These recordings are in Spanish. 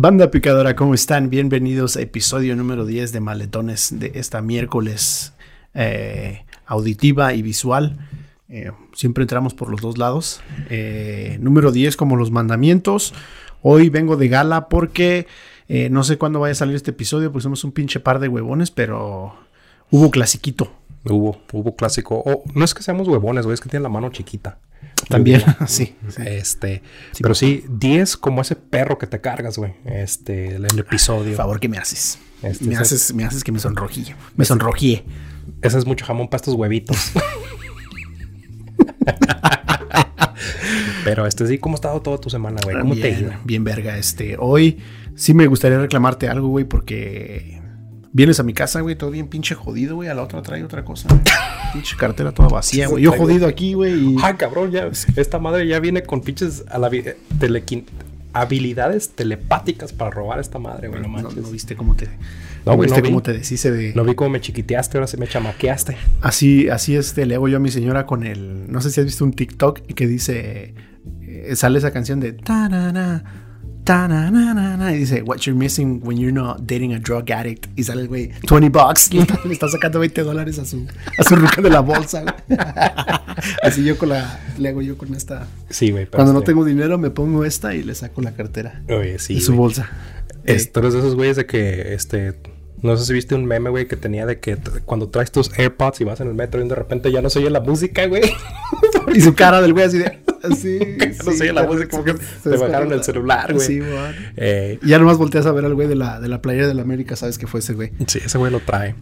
Banda Picadora, ¿cómo están? Bienvenidos a episodio número 10 de Maletones de esta miércoles eh, auditiva y visual. Eh, siempre entramos por los dos lados. Eh, número 10 como los mandamientos. Hoy vengo de gala porque no sé cuándo vaya a salir este episodio, pues somos un pinche par de huevones, pero hubo clasiquito. Hubo, hubo clásico. Oh, no es que seamos huevones, es que tienen la mano chiquita. También, sí, sí. Este, pero sí, 10 como ese perro que te cargas, güey. Este, el, el episodio. Por favor, ¿qué me haces? Este, me, ese- haces me haces que me sonrojille. Me sonrojé. Ese es mucho jamón para estos huevitos. pero este sí, ¿cómo ha estado toda tu semana, güey? ¿Cómo te bien, ido? bien verga. Este, hoy sí me gustaría reclamarte algo, güey, porque vienes a mi casa, güey, todo bien pinche jodido, güey. A la otra trae otra cosa. güey. pinche cartera toda vacía, güey. Yo jodido aquí, güey. y- Ay, cabrón, ya. Esta madre ya viene con pinches a la vi- telequin- habilidades telepáticas para robar a esta madre, güey. No no, manches. no viste cómo te. No, güey, viste no vi. cómo te deshice de. No vi cómo me chiquiteaste, ahora sí me chamaqueaste. Así, así este, le hago yo a mi señora con el. No sé si has visto un TikTok que dice. eh, sale esa canción de. Y dice, What you're missing when you're not dating a drug addict. Y sale el güey, 20 bucks. Le está, le está sacando 20 dólares a su, a su ruca de la bolsa. güey. Así yo con la. Le hago yo con esta. Sí, güey. Cuando no tengo dinero, me pongo esta y le saco la cartera. Oye, sí. de su güey. bolsa. Es- tú eres de esos güeyes de que, este, no sé si viste un meme, güey, que tenía de que cuando traes tus AirPods y vas en el metro y de repente ya no se oye la música, güey. y su cara del güey así de. Ya no oye la música, como que te bajaron el celular, güey. Sí, güey. Eh, ya nomás volteas a ver al güey de la, de la playera de la América, sabes que fue ese güey. sí, ese güey lo trae.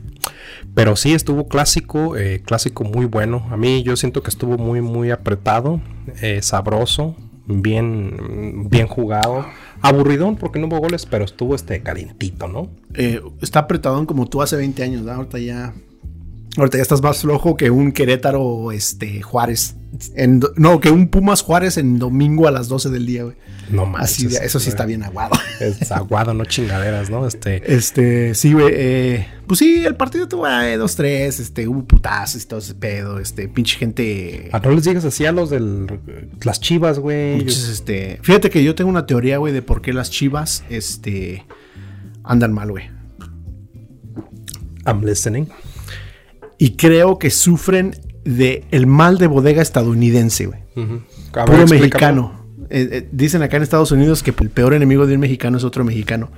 Pero sí, estuvo clásico, eh, clásico muy bueno. A mí yo siento que estuvo muy, muy apretado, eh, sabroso, bien, bien jugado. Aburridón porque no hubo goles, pero estuvo este calientito, ¿no? Eh, está apretadón como tú hace 20 años, ¿verdad? Ahorita ya. Ahorita ya estás más flojo que un Querétaro este, Juárez. En no, que un Pumas Juárez en domingo a las 12 del día, güey. No de- eso sí está bien aguado. Es aguado, no chingaderas, ¿no? Este. Este, sí, güey. eh, pues sí, el partido tuvo 2-3, este, hubo putazos y todo ese pedo, este, pinche gente. Ah, no les digas así a los de las chivas, güey. Pinches, este, fíjate que yo tengo una teoría, güey, de por qué las chivas, este, andan mal, güey. I'm listening. Y creo que sufren de el mal de bodega estadounidense, güey. Puro mexicano. Eh, eh, dicen acá en Estados Unidos que el peor enemigo de un mexicano es otro mexicano.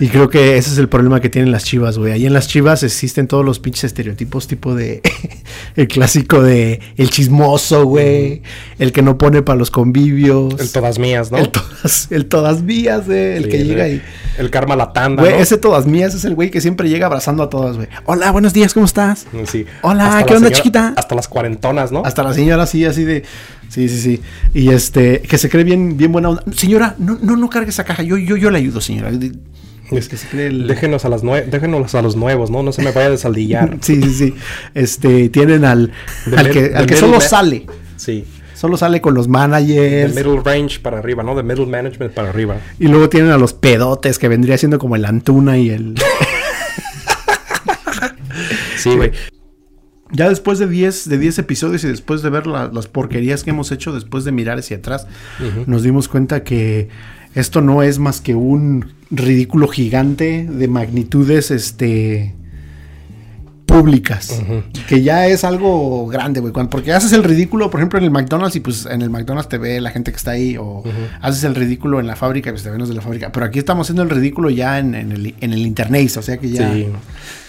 Y creo que ese es el problema que tienen las chivas, güey. Ahí en las chivas existen todos los pinches estereotipos, tipo de. el clásico de. El chismoso, güey. El que no pone para los convivios. El todas mías, ¿no? el, todas, el todas mías, güey. El Sí, que llega y. El karma la tanda, Güey, ¿no? ese todas mías es el güey que siempre llega abrazando a todas, güey. Hola, buenos días, ¿cómo estás? Sí. Hola, Hasta ¿qué onda, señora- chiquita? Hasta las cuarentonas, ¿no? Hasta la señora así, así de. Sí, sí, sí. Y este, que se cree bien, bien buena onda. Señora, no, no, no cargue esa caja. Yo, yo, yo le ayudo, señora. Es que el. Déjenos a, las déjenos a los nuevos, ¿no? No se me vaya a desaldillar. Sí, sí, sí. Este, tienen al, De al mid- que, de al que solo sale. Sí. Solo sale con los De managers. middle range para arriba, ¿no? De middle management para arriba. Y luego tienen a los pedotes, que vendría siendo como el Antuna y el. Sí, güey. Ya después de 10 de 10 episodios y después de ver la- las porquerías que hemos hecho, después de mirar hacia atrás, nos dimos cuenta que esto no es más que un ridículo gigante de magnitudes este públicas, que ya es algo grande, güey, porque haces el ridículo, por ejemplo, en el McDonald's y pues en el McDonald's te ve la gente que está ahí o haces el ridículo en la fábrica y pues te ven los de la fábrica, pero aquí estamos haciendo el ridículo ya en, en el, en el internet, o sea que ya Sí,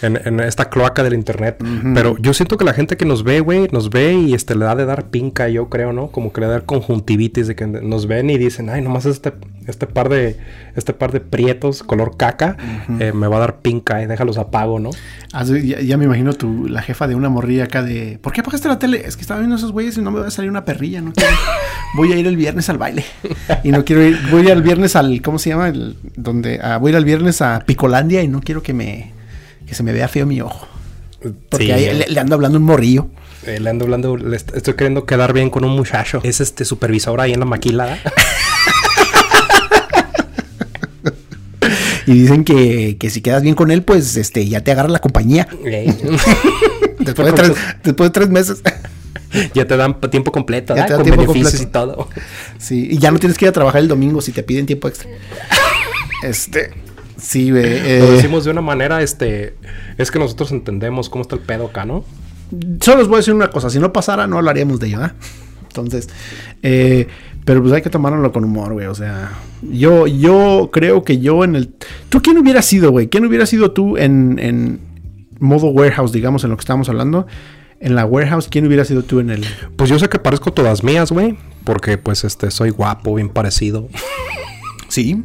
en, en esta cloaca del internet. Pero yo siento que la gente que nos ve, güey, nos ve y este le da de dar pinca, yo creo, ¿no? Como que le da dar conjuntivitis de que nos ven y dicen, ay, nomás este, este par de, este par de prietos color caca eh, me va a dar pinca y déjalos apago, ¿no? Así, ya, ya me imagino tu, la jefa de una morrilla acá de ¿Por qué apagaste la tele? Es que estaba viendo esos güeyes y no me va a salir una perrilla, no quiero- Voy a ir el viernes al baile. Y no quiero ir, voy a ir el viernes al, ¿cómo se llama? El, donde, ah, voy a ir el viernes a Picolandia y no quiero que me, que se me vea feo mi ojo. Porque Sí, ahí eh, le, le ando hablando un morrillo. eh, le ando hablando, le est- estoy queriendo quedar bien con un muchacho. Es este supervisor ahí en la maquila. Y dicen que, que si quedas bien con él, pues este, ya te agarra la compañía. Después de tres, después de tres meses. ya te dan tiempo completo, Ya te dan con tiempo beneficios completo. y todo. Sí, y ya no tienes que ir a trabajar el domingo si te piden tiempo extra. Este, sí, güey. Lo eh, decimos de una manera, este, es que nosotros entendemos cómo está el pedo acá, ¿no? solo les voy a decir una cosa, si no pasara no hablaríamos de ello, ¿ah? Entonces, eh, pero pues hay que tomárnoslo con humor, güey, o sea, yo, yo creo que yo en el... ¿Tú quién hubiera sido, güey? ¿Quién hubiera sido tú en, en modo warehouse, digamos, en lo que estamos hablando? En la warehouse, ¿quién hubiera sido tú en el... Pues yo sé que parezco todas mías, güey, porque pues este, soy guapo, bien parecido, Sí,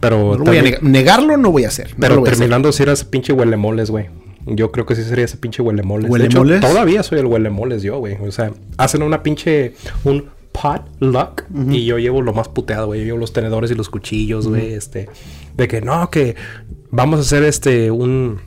pero... no voy a neg- negarlo, no voy a hacer. Pero terminando si era ese pinche huelemoles, güey. Yo creo que sí sería ese pinche huelemoles. De hecho, ¿Huelemoles? todavía soy el huelemoles yo, güey. O sea, hacen una pinche... Un potluck y yo llevo lo más puteado, güey. Yo llevo los tenedores y los cuchillos, güey. Este... De que no, que vamos a hacer este... Un...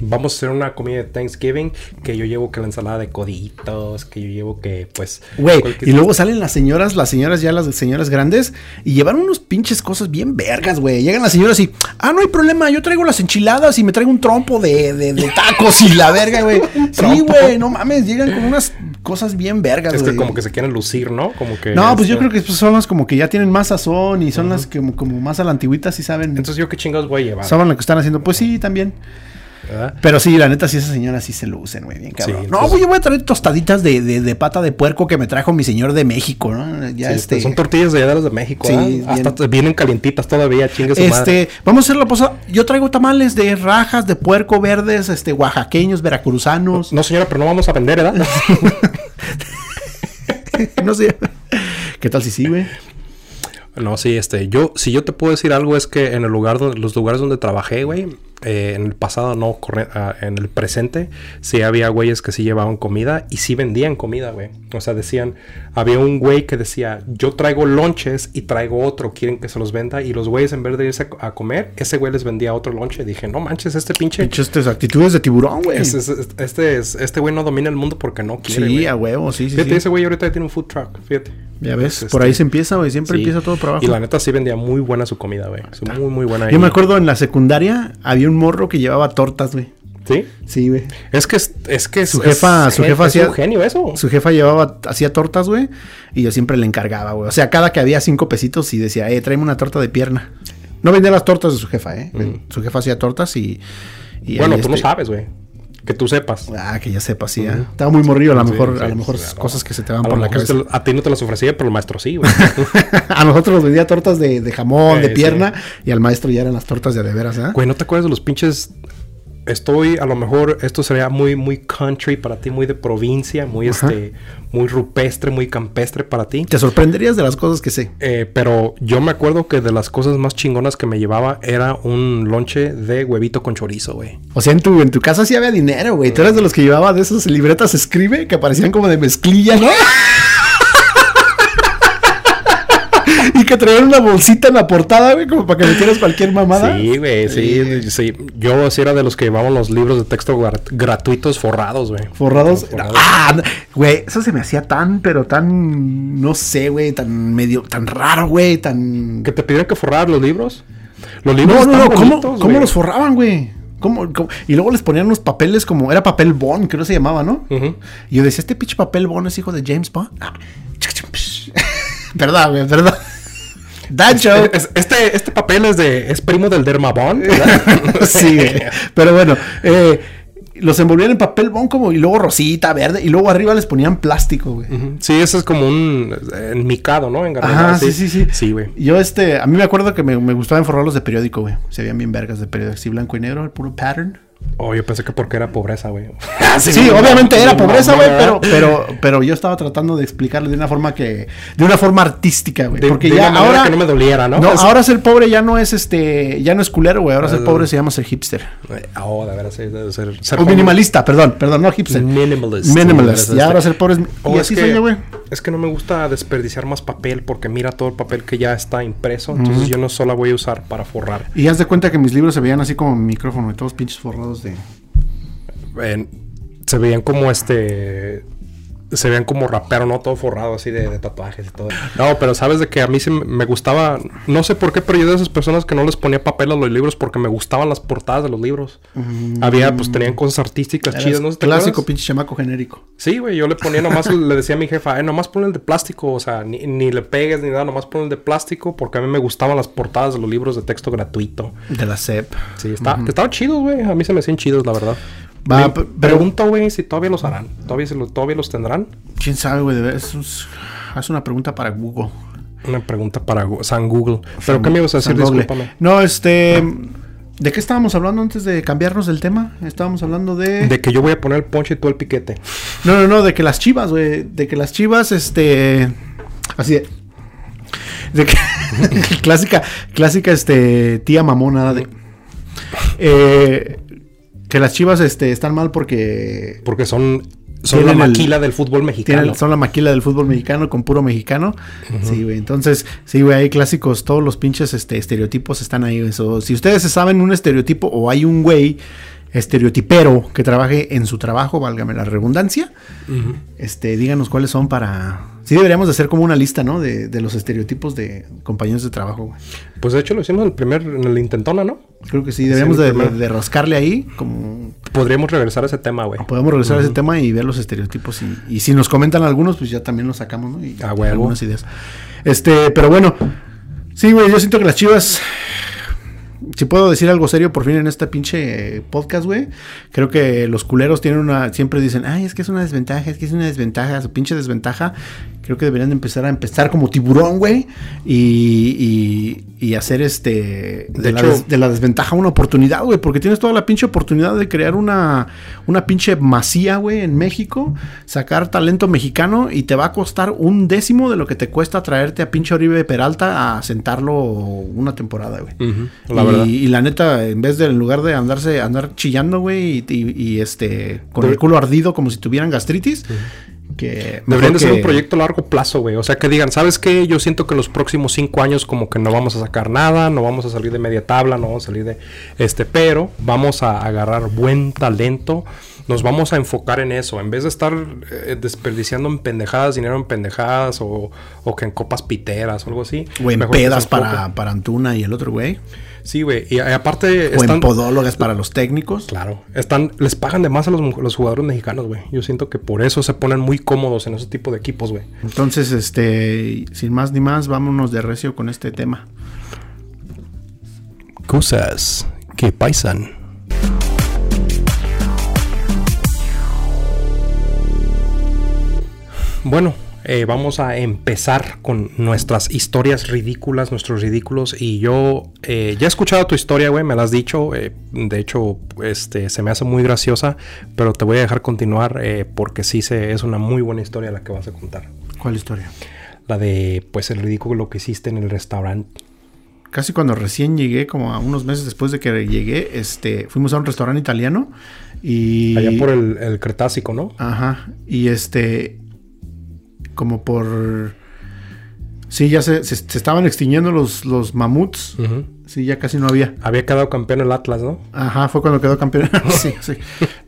Vamos a hacer una comida de Thanksgiving que yo llevo que la ensalada de coditos, que yo llevo que pues... Güey, y luego salen las señoras, las señoras ya, las señoras grandes, y llevan unos pinches cosas bien vergas, güey. Llegan las señoras y, ah, no hay problema, yo traigo las enchiladas y me traigo un trompo de, de- de tacos y la verga, güey. Sí, güey, no mames, llegan con unas cosas bien vergas, Es güey. que como que se quieren lucir, ¿no? Como que... No, pues yo este, creo que son las como que ya tienen más sazón y son las que como, como más a la antigüita sí saben, Entonces yo qué chingados voy a llevar. saben lo que están haciendo. Pues sí, también. ¿Verdad? Pero sí, la neta, sí, esas señoras sí se lucen, güey, bien cabrón. Sí, no, pues- güey, yo voy a traer tostaditas de, de- de pata de puerco que me trajo mi señor de México, ¿no? Ya Sí, este. Son tortillas de allá de las de México, Sí, bien. Hasta vienen calientitas todavía, chingue su madre. Este, vamos a hacer la posada. Yo traigo tamales de rajas, de puerco verdes, este, oaxaqueños, veracruzanos. No, señora, pero no vamos a vender, ¿verdad? no sé. ¿Qué tal si sí, güey? no, sí, este, yo, si yo te puedo decir algo es que en el lugar donde, los lugares donde trabajé, güey, eh, en el pasado no, corre- ah, en el presente, sí había güeyes que sí llevaban comida y sí vendían comida, güey. O sea, decían, había un güey que decía, yo traigo lonches y traigo otro, quieren que se los venda. Y los güeyes en vez de irse a, comer, ese güey les vendía otro lonche. Dije, no manches, este pinche... Pinches estas actitudes de tiburón, güey. es- es- es- este, es- este güey no domina el mundo porque no quiere, sí, güey. a huevo, sí, sí. Fíjate, sí. ese güey ahorita tiene un food truck, fíjate. Ya ves, Este, por ahí se empieza, güey. Siempre sí. empieza todo por abajo. Y la neta sí vendía muy buena su comida, güey. Su muy, muy buena. Yo me acuerdo en la secundaria había un morro que llevaba tortas, güey. ¿Sí? Sí, güey. Es que es, que Su es- jefa- su jefa hacía- un genio eso. Su jefa llevaba, hacía tortas, güey. Y yo siempre le encargaba, güey. O sea, cada que había cinco pesitos y decía, eh, tráeme una torta de pierna. No vendía las tortas de su jefa, eh. Su jefa hacía tortas y. y bueno, tú no este, sabes, güey. Que tú sepas. Ah, que ya sepa, sí. Estaba muy morrido, a lo mejor, sí, a lo mejor cosas que se te van A por la cabeza. a ti no te las ofrecía, pero el maestro sí, güey. a nosotros nos vendía tortas de, de jamón, Eh, de pierna, y al maestro ya eran las tortas de de veras, ¿ah? Güey, ¿no te acuerdas de los pinches? Estoy, a lo mejor, esto sería muy, muy country para ti, muy de provincia, muy, Ajá. este, muy rupestre, muy campestre para ti. Te sorprenderías de las cosas que sé. Eh, pero yo me acuerdo que de las cosas más chingonas que me llevaba era un lonche de huevito con chorizo, güey. O sea, en tu, en tu casa sí había dinero, güey. Tú eras de los que llevaba de esas libretas escribe que parecían como de mezclilla, ¿no? y que traían una bolsita en la portada, güey, como para que metieras cualquier mamada. Sí, güey, sí, sí. Yo sí era de los que llevaban los libros de texto gra- gratuitos forrados, güey. Forrados. Forrados. Ah, güey, eso se me hacía tan, pero tan, no sé, güey, tan medio, tan raro, güey, tan... ¿Que te pidieran que forrar los libros? Los libros No, no, ¿cómo, bonitos, cómo los forraban, güey? ¿Cómo, cómo? Y luego les ponían unos papeles como, era papel Bond, creo que se llamaba, ¿no? Ujú. Y yo decía, este pinche papel Bond es hijo de James Bond. Ah. Perdón, güey, perdón. That joke. Es- este, este papel es de es primo del Dermabond. ¿verdad? sí. Pero bueno, eh, los envolvían en papel Bond como y luego rosita, verde, y luego arriba les ponían plástico, güey. Sí, eso es como un enmicado, ¿no? Engarrafado, Ajá, sí, sí, sí. Sí, güey. Yo, este, a mí me acuerdo que me, me gustaba enforrarlos de periódico, güey. Se veían bien vergas de periódico, así blanco y negro, el puro pattern. Oh, yo pensé que porque era pobreza, güey. Sí, obviamente era pobreza, güey, pero, pero... pero, yo estaba tratando de explicarlo de una forma que, de una forma artística, güey. Porque de ya una ahora, que no me doliera, ¿no? no, Es- ahora ser pobre ya no es este, ya no es culero, güey. Ahora ser pobre se llama ser hipster. Oh, de veras, sí, debe ser... ser O minimalista, perdón, perdón, no hipster. Minimalist. Minimalist. Este- Ya ahora ser pobre es, O y es así que, soy yo, güey. es que no me gusta desperdiciar más papel porque mira todo el papel que ya está impreso. Entonces yo no solo voy a usar para forrar. Y haz de cuenta que mis libros se veían así como mi micrófono, y todos pinches forrados se veían como este... se vean como rapero, ¿no? Todo forrado así de, de tatuajes y todo. No, pero sabes de que a mí sí me- gustaba, no sé por qué, pero yo de esas personas que no les ponía papel a los libros porque me gustaban las portadas de los libros. Había, pues tenían cosas artísticas Eras chidas, ¿no? ¿Te Clásico, pinche chamaco genérico. Sí, güey, yo le ponía nomás, le decía a mi jefa, eh, nomás pon el de plástico, o sea, ni, ni le pegues ni nada, nomás pon el de plástico porque a mí me gustaban las portadas de los libros de texto gratuito. De la CEP. Sí, está, estaban chidos, güey, a mí se me hacían chidos, la verdad. Va, pregunto, güey, si todavía los harán, todavía, se lo- todavía los tendrán. ¿Quién sabe, güey? Haz una pregunta para Google. Una pregunta para San Google. ¿Pero qué me ibas a decir? Discúlpame. No, este... ¿De qué estábamos hablando antes de cambiarnos del tema? Estábamos hablando de... De que yo voy a poner el ponche y tú el piquete. No, no, no, de que las chivas, güey. De que las chivas, este... Así de... De que... clásica, clásica, este... Tía mamona de... Eh, que las chivas, este, están mal porque... Porque son, son la el- maquila del fútbol mexicano. Tienen, son la maquila del fútbol mexicano con puro mexicano. Sí, güey. Entonces, sí, güey, hay clásicos. Todos los pinches este, estereotipos están ahí. Eso. Si ustedes se saben un estereotipo o hay un güey estereotipero que trabaje en su trabajo, válgame la redundancia, este, díganos cuáles son para... Sí deberíamos de hacer como una lista, ¿no? De, de los estereotipos de compañeros de trabajo, güey. Pues de hecho lo hicimos en el primer, en el intentona, ¿no? Creo que sí, deberíamos Sí, de, de- de rascarle ahí, como Podríamos regresar a ese tema, güey. podemos regresar a ese tema y ver los estereotipos. Y, y si nos comentan algunos, pues ya también los sacamos, ¿no? Y algunas ideas. Este, pero bueno, sí, güey, yo siento que las chivas. Si puedo decir algo serio por fin en este pinche podcast, güey. Creo que los culeros tienen una. Siempre dicen, ay, es que es una desventaja, es que es una desventaja, su pinche desventaja. Creo que deberían de empezar a empezar como tiburón, güey. Y, y, y hacer este. De, De la hecho- des- de la desventaja una oportunidad, güey. Porque tienes toda la pinche oportunidad de crear una, una pinche masía, güey, en México. Sacar talento mexicano y te va a costar un décimo de lo que te cuesta traerte a pinche Oribe Peralta a sentarlo una temporada, güey. La y, verdad. y la neta, en vez de en lugar de andarse, andar chillando, güey, y, y- y, este, con el culo ardido como si tuvieran gastritis, que Deberían de ser un proyecto a largo plazo, güey. O sea, que digan, ¿sabes qué? Yo siento que en los próximos cinco años como que no vamos a sacar nada, no vamos a salir de media tabla, no vamos a salir de... Este, pero vamos a agarrar buen talento. Nos vamos a enfocar en eso. En vez de estar eh, desperdiciando en pendejadas, dinero en pendejadas o, o que en copas piteras o algo así. O en pedas para, para Antuna y el otro güey. Sí, güey. Y, y aparte O están... en podólogas para los técnicos. Claro, están, les pagan de más a los, los jugadores mexicanos, güey. Yo siento que por eso se ponen muy cómodos en ese tipo de equipos, güey. Entonces, este, sin más ni más, vámonos de recio con este tema. Cosas que paisan. Bueno, eh, vamos a empezar con nuestras historias ridículas, nuestros ridículos. Y yo eh, ya he escuchado tu historia, güey, me la has dicho. eh, de hecho, este, se me hace muy graciosa, pero te voy a dejar continuar porque sí se, es una muy buena historia la que vas a contar. ¿Cuál historia? La de, pues, el ridículo que hiciste en el restaurante. Casi cuando recién llegué, como a unos meses después de que llegué, este, fuimos a un restaurante italiano y... Allá por el, el Cretácico, ¿no? Ajá. Y este. Como por. Sí, ya se, se- se estaban extinguiendo los, los mamuts. Sí, ya casi no había. Había quedado campeón el Atlas, ¿no? Ajá, fue cuando quedó campeón. sí, sí.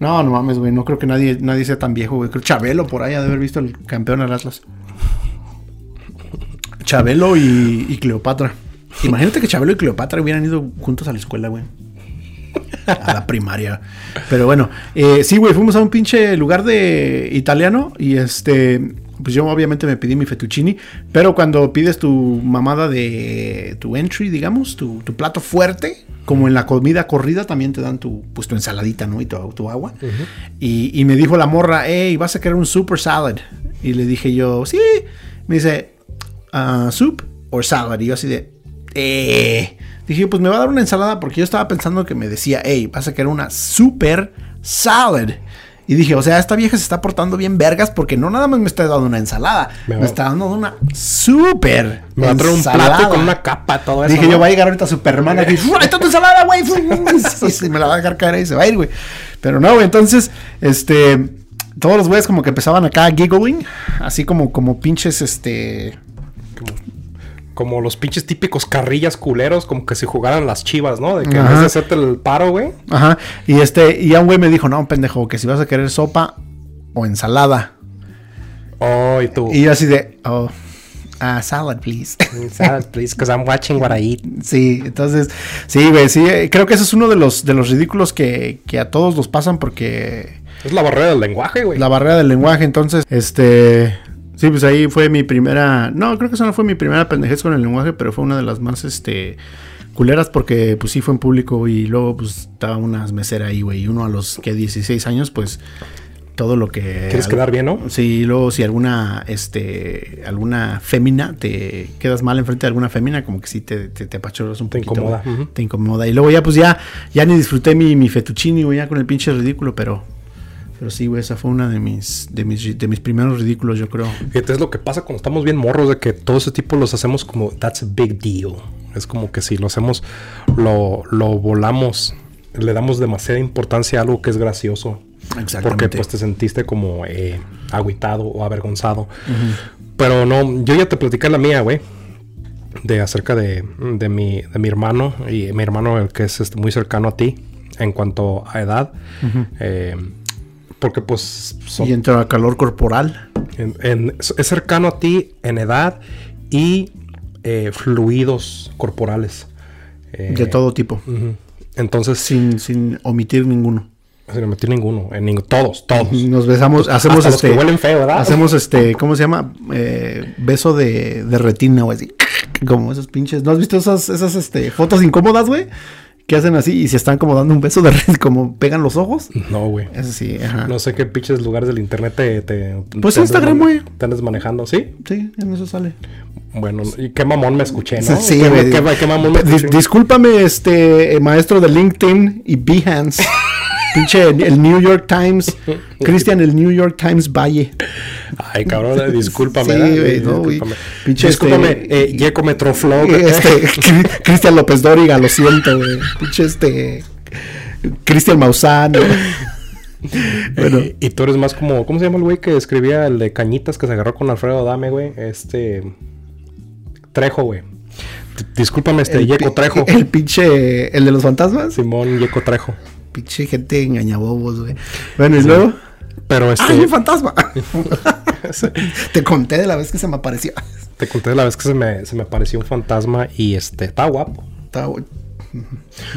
No, no mames, güey. No creo que nadie, nadie sea tan viejo, güey. Creo Chabelo por ahí ha de haber visto el campeón al Atlas. Chabelo y, y Cleopatra. Imagínate que Chabelo y Cleopatra hubieran ido juntos a la escuela, güey. A la primaria. Pero bueno, eh, sí, güey, fuimos a un pinche lugar de italiano y este, pues yo obviamente me pedí mi fettuccini, pero cuando pides tu mamada de tu entry, digamos, tu, tu plato fuerte, como en la comida corrida también te dan tu, pues tu ensaladita, ¿no? Y tu, tu agua. y, y me dijo la morra, hey, vas a querer un super salad. Y le dije yo, sí. Me dice, "Ah, soup or salad. Y yo así de, eh. Dije, pues me va a dar una ensalada porque yo estaba pensando que me decía, hey, vas a querer una super salad. Y dije, o sea, esta vieja se está portando bien vergas porque no nada más me está dando una ensalada, Me está dando una super Me va a traer un plato con una capa, todo eso. Dije, ¿no? yo voy a llegar ahorita a Superman aquí. ¡Ahí está tu ensalada, güey! Y me la va a dejar caer y se va a ir, güey. Pero no, güey. Entonces, este. Todos los güeyes como que empezaban acá giggling. Así como, como pinches, este. Como los pinches típicos carrillas culeros, como que si jugaran las chivas, ¿no? De que en Ajá. vez de hacerte el paro, güey. Ajá. Y este. Y ya un güey me dijo, no, pendejo, que si vas a querer sopa o ensalada. Oh, y tú. Y yo así de, oh, ah, salad, please. Salad, please, because I'm watching what I eat. Sí, entonces, sí, güey, sí, eh, creo que ese es uno de los, de los ridículos que, que a todos nos pasan porque Es la barrera del lenguaje, güey. la barrera del lenguaje, entonces, este, sí, pues ahí fue mi primera, no, creo que esa no fue mi primera pendejez con el lenguaje, pero fue una de las más, este, culeras porque, pues sí, fue en público y luego, pues, estaba unas meseras ahí, güey, y uno a los, que 16 años, pues, todo lo que... ¿Quieres quedar bien, no? Sí, y luego si alguna, este, alguna fémina, te quedas mal enfrente de alguna fémina, como que sí te, te, te apachurras un Te poquito. incomoda, güey. ujú. Te incomoda. Y luego ya, pues ya, ya ni disfruté mi, mi fettuccini, güey, ya con el pinche ridículo, pero, pero sí, güey, esa fue una de mis, de mis, de mis primeros ridículos, yo creo. Fíjate, es lo que pasa cuando estamos bien morros, de que todo ese tipo los hacemos como, that's a big deal. Es como que si lo hacemos, lo, lo volamos, le damos demasiada importancia a algo que es gracioso. Porque pues te sentiste como eh, agüitado o avergonzado. Pero no, yo ya te platicé la mía, güey. De acerca de, de, mi, de mi hermano. Y mi hermano, el que es este, muy cercano a ti. En cuanto a edad. Eh, porque pues son- Y entre a calor corporal. en- en- es cercano a ti en edad y eh, fluidos corporales. Eh, de todo tipo. Entonces, Sin, sin omitir ninguno. sin omitir ninguno. En ningún- todos, todos. Nos besamos, hacemos Hasta los este. que huelen feo, ¿verdad? Hacemos este, ¿cómo se llama? Eh, beso de, de retina, güey. Así. Como esos pinches. ¿No has visto esas, esas este, fotos incómodas, güey? Que hacen así y se están como dando un beso de retina, como pegan los ojos. No, güey. Eso sí, ajá. No sé qué pinches lugares del internet te... te Pues te Instagram, güey. Te andas manejando, ¿sí? Sí, en eso sale. Bueno, y qué mamón me escuché, ¿no? Sí, ¿Qué, qué- qué mamón me Dis- escuché? discúlpame, este eh, maestro de LinkedIn y Behance. Pinche el New York Times. Cristian, el New York Times Valle. Ay, cabrón, eh, discúlpame. Sí, güey, no, güey. Pinche, discúlpame, este, eh, Yeco Metroflog. Este, Cri- Cristian López Dóriga, lo siento, güey. Pinche este. Cristian Maussan. Bueno, Eh, y tú eres más como, ¿cómo se llama el güey que escribía el de Cañitas que se agarró con Alfredo Dame, güey? Este. Trejo, güey. Discúlpame, este, el Yeco Trejo. El pinche. El de los fantasmas. Simón Yeco Trejo. Pinche gente engañabobos, güey. Bueno, y luego. Pero este. ¡Ay, un fantasma! Te conté de la vez que se me apareció. te conté la vez que se me, se me apareció un fantasma y este, está guapo. Está bu-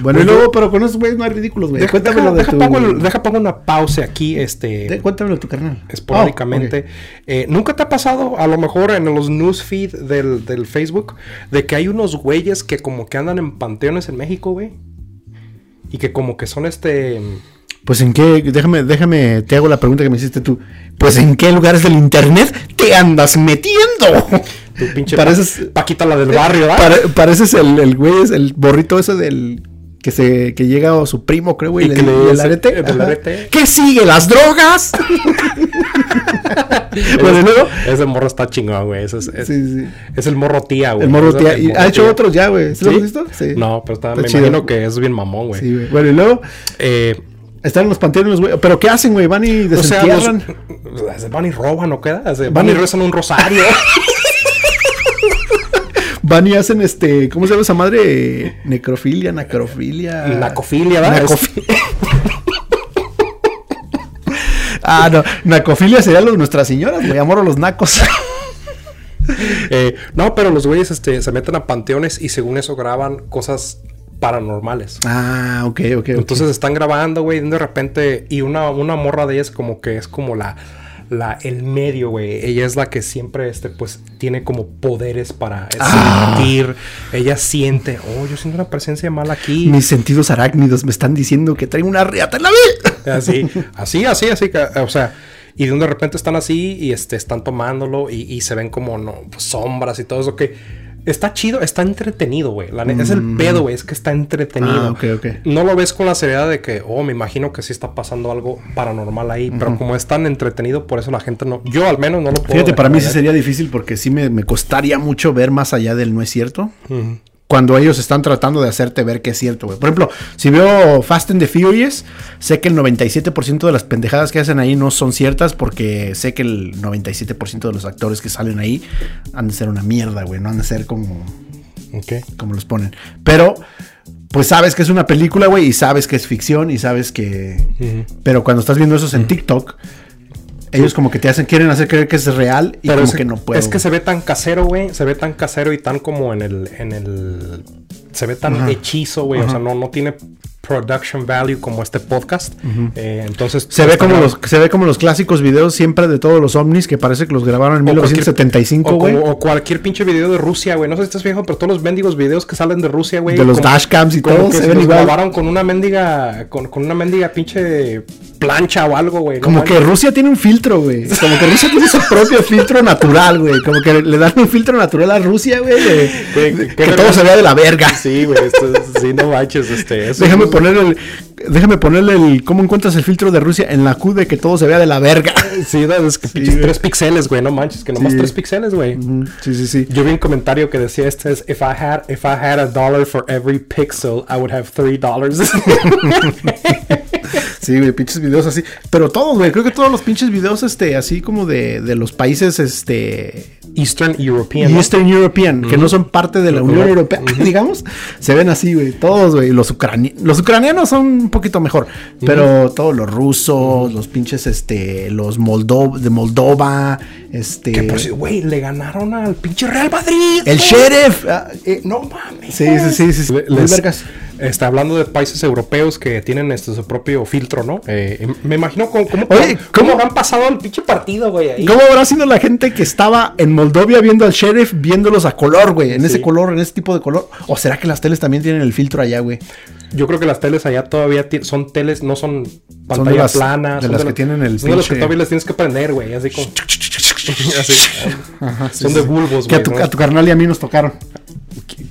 Bueno, y luego, pero con esos güeyes no hay ridículos, güey. Deja, de deja tu... pongo, el- deja pongo una pausa aquí, este. de- Cuéntamelo de tu carnal. esporádicamente. Oh. Eh, ¿Nunca te ha pasado, a lo mejor en los newsfeed del, del Facebook, de que hay unos güeyes que como que andan en panteones en México, güey? Y que como que son este... Pues en qué, déjame, déjame, te hago la pregunta que me hiciste tú. Pues en qué lugares del internet te andas metiendo. Tu pinche Pareces- Pa- Paquita la del barrio, ¿verdad? Pare- pareces el, el güey, es el borrito ese del que se que llega a su primo, creo, güey, Y y, que le, el arete. el arete. ¿Qué sigue? ¿Las drogas? luego. Ese morro está chingón, güey. Es, es, Sí, sí. es el morro tía, güey. El morro tía. Morro ha hecho tía. otros ya, güey. ¿Sí, lo has visto? Sí. No, pero está, Está me chido. imagino que es bien mamón, güey. Sí, güey. Bueno, y luego Eh, están en los panteones, güey. ¿Pero qué hacen, güey? Van y o sea, desentierran. los, van y roban, ¿no queda? Se- Van y rezan un rosario. Van y hacen este. ¿Cómo se llama esa madre? Necrofilia, nacrofilia. Nacofilia, ¿verdad? Nacofi- ah, no. Nacofilia sería lo de nuestras señoras, güey. Amor a los nacos. Eh, no, pero los güeyes este, se meten a panteones y según eso graban cosas paranormales. ah, ok, ok. Entonces están grabando, güey, y de repente, y una, una morra de ellas como que es como la, la, el medio, güey. Ella es la que siempre, este, pues, tiene como poderes para eh, Ah. sentir. Ella siente, oh, yo siento una presencia mala aquí. Mis sentidos arácnidos me están diciendo que traigo una riata en la vida. Así, así, así, así, o sea, y de un de repente están así y este, están tomándolo y, y se ven como no, pues, sombras y todo eso que está chido, está entretenido, güey. La Es el pedo, güey, es que está entretenido. Mm. Ah, ok, ok. No lo ves con la seriedad de que, oh, me imagino que sí está pasando algo paranormal ahí, pero como es tan entretenido, por eso la gente no, yo al menos no lo puedo. Fíjate, para mí sí sería difícil porque sí me, me costaría mucho ver más allá del no es cierto. ver. Cuando ellos están tratando de hacerte ver que es cierto, güey. Por ejemplo, si veo Fast and the Furious, sé que el 97% de las pendejadas que hacen ahí no son ciertas porque sé que el 97% de los actores que salen ahí han de ser una mierda, güey. No han de ser como, Ok. como los ponen. Pero, pues sabes que es una película, güey, y sabes que es ficción y sabes que... Pero cuando estás viendo esos en TikTok, Ellos como que te hacen, quieren hacer creer que es real y como es, que no pueden. Es que se ve tan casero, güey. Se ve tan casero y tan como en el. En el se ve tan hechizo, güey. O sea, no, no tiene production value como este podcast. Eh, entonces se ve como los se ve como los clásicos videos siempre de todos los ovnis que parece que los grabaron en 1975, güey. O, cualquier pinche video de Rusia, güey. No sé si estás viejo, pero todos los mendigos videos que salen de Rusia, güey. De los dashcams y todo se, ven grabaron con una mendiga con, con una mendiga pinche plancha o algo, güey. Como que Rusia tiene un filtro, güey. Como que Rusia tiene su propio filtro natural, güey. Como que le dan un filtro natural a Rusia, güey. Que, todo se vea de la verga. Sí, güey. Sí, no manches, este. Déjame poner el. Déjame ponerle el. ¿Cómo encuentras el filtro de Rusia en la Q de que todo se vea de la verga? Sí, es que sí, tres píxeles, güey. No manches, que nomás tres píxeles, güey. Sí, sí, sí. Yo vi un comentario que decía: Este es: If I had, if I had a dollar for every pixel, I would have three dollars. Sí, güey, pinches videos así. Pero todos, güey. Creo que todos los pinches videos, este, así como de, de los países, este. Eastern European. Eastern European, que no son parte de la Unión Europea, digamos. Se ven así, güey. Todos, güey. Los, los ucranianos son un poquito mejor. Pero todos los rusos, los pinches, este. Los Moldo de Moldova. Este. Que por si, güey, le ganaron al pinche Real Madrid. El sheriff. Ah, eh, no mames. Sí, sí, sí. sí, vergas. Está hablando de países europeos que tienen este, su propio filtro, ¿no? Eh, me imagino cómo, cómo, cómo, habrán pasado el pinche partido, güey. ¿Cómo habrá sido la gente que estaba en Moldovia viendo al sheriff, viéndolos a color, güey? En ese color, en ese tipo de color. ¿O será que las teles también tienen el filtro allá, güey? Yo creo que las teles allá todavía son teles, no son pantalla plana. De las que tienen el Son de las que todavía les tienes que prender, güey. Así como... son de bulbos, güey. Que a tu, a tu carnal y a mí nos tocaron.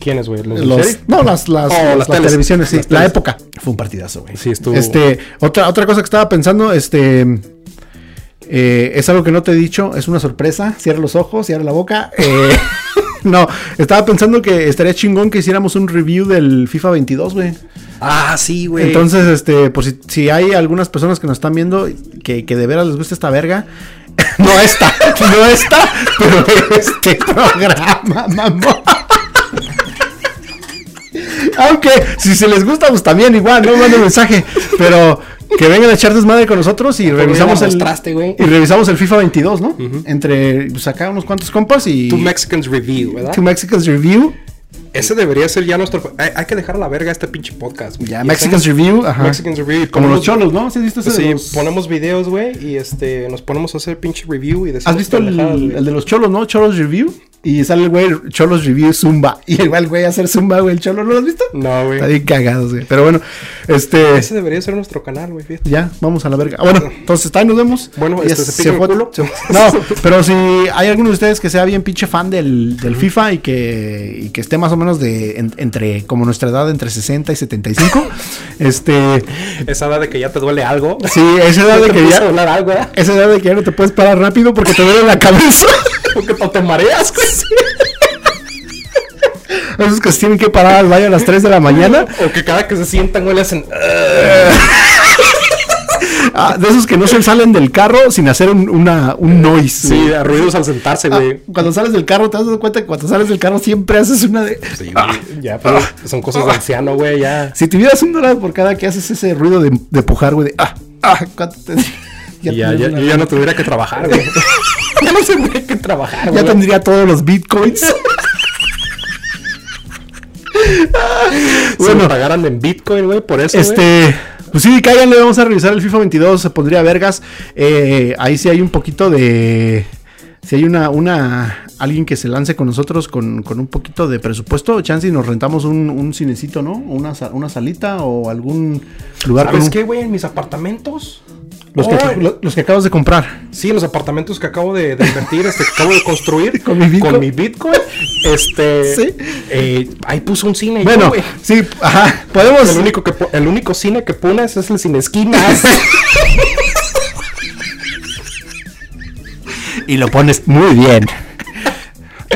¿Quiénes, güey? ¿Los, no, las, las, oh, las, televisiones, sí. la época. Fue un partidazo, güey. Sí, estuvo. Este, otra, otra cosa que estaba pensando, este. Eh, es algo que no te he dicho, es una sorpresa. Cierra los ojos, cierra la boca. Eh, no, estaba pensando que estaría chingón que hiciéramos un review del FIFA 22, güey. Ah, sí, güey. Entonces, este, pues si, si, hay algunas personas que nos están viendo que, que de veras les gusta esta verga, no esta, no esta, pero este programa, mamá. Aunque si se les gusta, pues también igual, no manden mensaje. Pero que vengan a echar desmadre con nosotros y revisamos el y revisamos el FIFA 22, ¿no? Entre pues acá unos cuantos compas y Two Mexicans Review, ¿verdad? Two Mexicans Review. Ese debería ser ya nuestro. Hay, que dejar a la verga este pinche podcast. Ya, Mexicans Review. Ajá. Mexicans Review. Como los cholos, ¿no? ¿Sí has visto ese Sí, ponemos videos, güey, y este, nos ponemos a hacer pinche review y ¿Has visto el, el, de los cholos, no? Cholos Review. Y sale el güey Cholos Review Zumba. Y el güey a hacer Zumba, güey. El Cholo, ¿no lo has visto? No, güey. Está bien cagado, güey. Pero bueno, este. Ese debería ser nuestro canal, güey. Ya, vamos a la verga. Bueno, entonces está, nos vemos. Bueno, este se, se fue. Culo. No, pero si hay alguno de ustedes que sea bien pinche fan del, del FIFA y que, y que esté más o menos de entre, como nuestra edad, entre 60 y 75, este. Esa edad de que ya te duele algo. Sí, esa edad de que ya. Algo, ¿eh? Esa edad de que ya no te puedes parar rápido porque te duele la cabeza. Porque te mareas, güey. Esos que se tienen que parar al baño a las 3 de la mañana. O que cada que se sientan, güey, le hacen. Ah, de esos que no se salen del carro sin hacer un, una, un noise. Sí, ruidos al sentarse, ah, güey. cuando sales del carro, te das cuenta que cuando sales del carro siempre haces una de. Sí, ah, ya, pero son cosas de anciano, güey, ya. Si tuvieras un dólar por cada que haces ese ruido de, de pujar, güey, de. Ah, ah, ¿cuánto te.? Ya, ya, ya, ya, no tuviera que trabajar, güey. ya no tendría que trabajar, Ya tendría todos los bitcoins. bueno, si pagaran en Bitcoin, güey, por eso. Este. Pues sí, cáiganle, vamos a revisar el FIFA 22, se pondría vergas. Eh, ahí sí hay un poquito de. Si hay una, una. Alguien que se lance con nosotros con, con un poquito de presupuesto, chance y nos rentamos un, un cinecito, ¿no? Una, una salita o algún lugar. ¿Sabes qué, güey? En mis apartamentos los, que, los, que, acabas de comprar. Sí, los apartamentos que acabo de, invertir, este, que acabo de construir con mi Bitcoin. Con mi Bitcoin este, ¿Sí? Eh, ahí puso un cine. Bueno, sí, ajá, podemos. El único, que, el único cine que pones es el cine esquinas. y lo pones muy bien.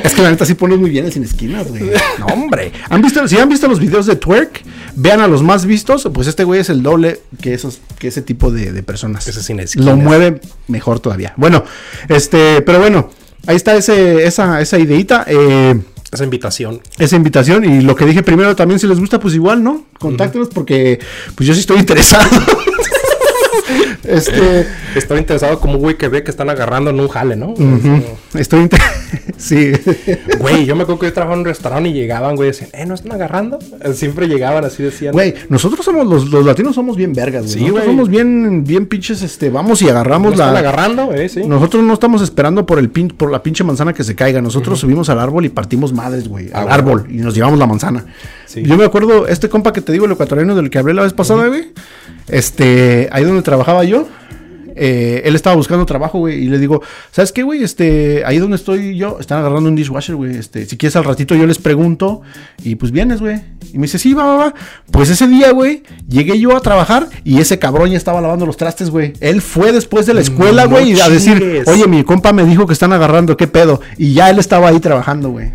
Es que la neta sí pones muy bien el sin esquinas, güey. No, hombre. ¿Han visto, si han visto los videos de Twerk, vean a los más vistos, pues este güey es el doble que esos, que ese tipo de, personas. Ese esquinas. Lo mueve mejor todavía. Bueno, este, pero bueno, ahí está ese, esa, esa ideita. Eh, esa invitación. Esa invitación. Y lo que dije primero también, si les gusta, pues igual, ¿no? Contáctenos porque pues yo sí estoy interesado. este, Estoy interesado como un güey que ve que están agarrando en un jale, ¿no? Estoy inter- sí. Güey, yo me acuerdo que yo trabajaba en un restaurante y llegaban, güey, decían, eh, ¿no están agarrando? Siempre llegaban así, decían. Güey, nosotros somos los, los latinos somos bien vergas, güey. Sí, nosotros güey. somos bien bien pinches este, vamos y ¿no agarramos están la agarrando? Eh, sí. Nosotros no estamos esperando por el pin, por la pinche manzana que se caiga. Nosotros subimos al árbol y partimos madres, güey. Ah, Al güey. árbol y nos llevamos la manzana. Sí. Yo me acuerdo, este compa que te digo, el ecuatoriano del que hablé la vez pasada, güey. Este, ahí donde trabajaba yo. eh, él estaba buscando trabajo, güey, y le digo, ¿sabes qué, güey? Este, ahí donde estoy yo, están agarrando un dishwasher, güey. Este, si quieres al ratito yo les pregunto, y pues vienes, güey. Y me dice, sí, va, va, va. Pues ese día, güey, llegué yo a trabajar y ese cabrón ya estaba lavando los trastes, güey. Él fue después de la escuela, No güey, y a decir, oye, mi compa me dijo que están agarrando, ¿qué pedo? Y ya él estaba ahí trabajando, güey.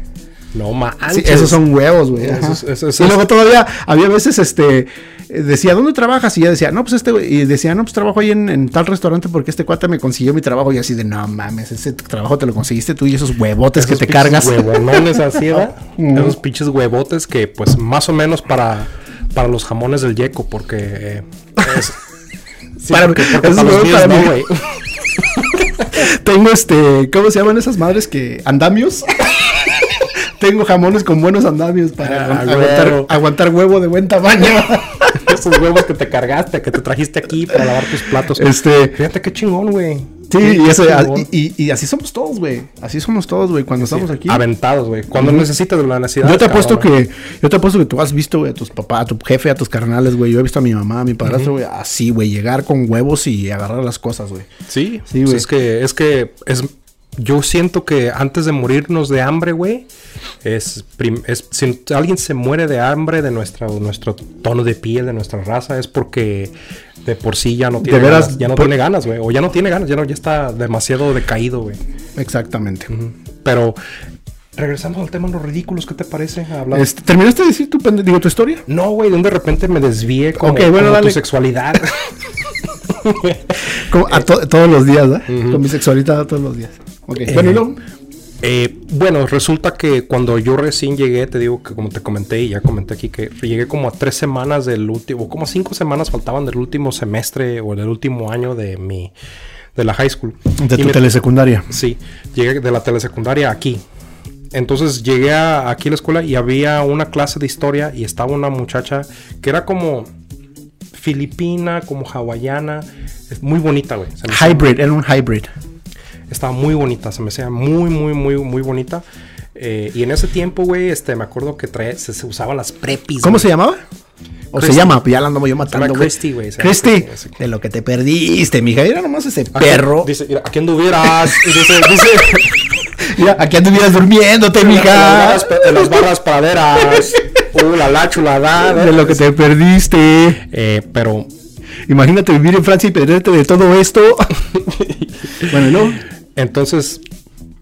No manches. Sí, esos son huevos, güey. Y luego todavía había veces, este, decía, ¿dónde trabajas? Y ya decía, no, pues este. Y decía, no, pues trabajo ahí en, en tal restaurante porque este cuate me consiguió mi trabajo. Y así de, no mames, ese trabajo te lo conseguiste tú y esos huevotes que te cargas. Huevonones así. Esos pinches huevotes que, pues, más o menos para, para los jamones del yeco, porque. eh, es- sí, Para- porque, porque esos para los huevos míos para no, mí. güey. Tengo este, ¿cómo se llaman esas madres que andamios? Tengo jamones con buenos andamios para Ah, agu- aguantar, huevo. aguantar huevo de buen tamaño. Esos huevos que te cargaste, que te trajiste aquí para lavar tus platos. Este- Fíjate qué chingón, güey. Sí, Qué y, eso, chingón. y, y- y así somos todos, güey. Así somos todos, güey, cuando estamos aquí. Aventados, güey. Cuando necesitas de la necesidad. Yo te apuesto que, yo te apuesto que tú has visto, güey, a tus papás, a tu jefe, a tus carnales, güey. Yo he visto a mi mamá, a mi padrastro, güey, así, güey, llegar con huevos y agarrar las cosas, güey. Sí, Sí, pues güey. es que, es que es, yo siento que antes de morirnos de hambre, güey, es, si alguien se muere de hambre de nuestra, nuestro tono de piel, de nuestra raza, es porque de por sí ya no tiene veras, ganas, ya no por- tiene ganas, güey, o ya no tiene ganas, ya no, ya está demasiado decaído, güey. Exactamente. Pero regresamos al tema de los ridículos, ¿qué te parece? Hablar- Este, ¿Terminaste de decir tu, digo, tu historia? No, güey, de repente me desvié como, Ok, bueno, tu sexualidad. Como a to- todos los días, ¿eh? Con mi sexualidad todos los días. Ok, bueno, y luego. Eh, bueno, resulta que cuando yo recién llegué, te digo que como te comenté y ya comenté aquí, que llegué como a tres semanas del último, como a cinco semanas faltaban del último semestre o del último año de mi, de la high school. De Y tu me- telesecundaria. Sí, llegué de la telesecundaria aquí. Entonces llegué a- aquí a la escuela y había una clase de historia y estaba una muchacha que era como filipina, como hawaiana, muy bonita, güey. Hybrid, era un hybrid. Estaba muy bonita, se me hacía muy, muy, muy, muy bonita. Eh, y en ese tiempo, güey, este, me acuerdo que trae- se, se usaban las prepis. ¿Cómo se llamaba? O se llama, ya la ando yo matando, güey. Christy, güey, Christy, de lo que te perdiste, mija. Mira nomás ese Aquí- perro. Dice, mira, aquí anduvieras. Dice, dice, Mira, aquí anduvieras durmiéndote, mija. en las barras praderas. Uh, la la chulada. De lo que te perdiste. Eh, pero Imagínate vivir en Francia y perderte de todo esto. bueno, ¿y luego? Entonces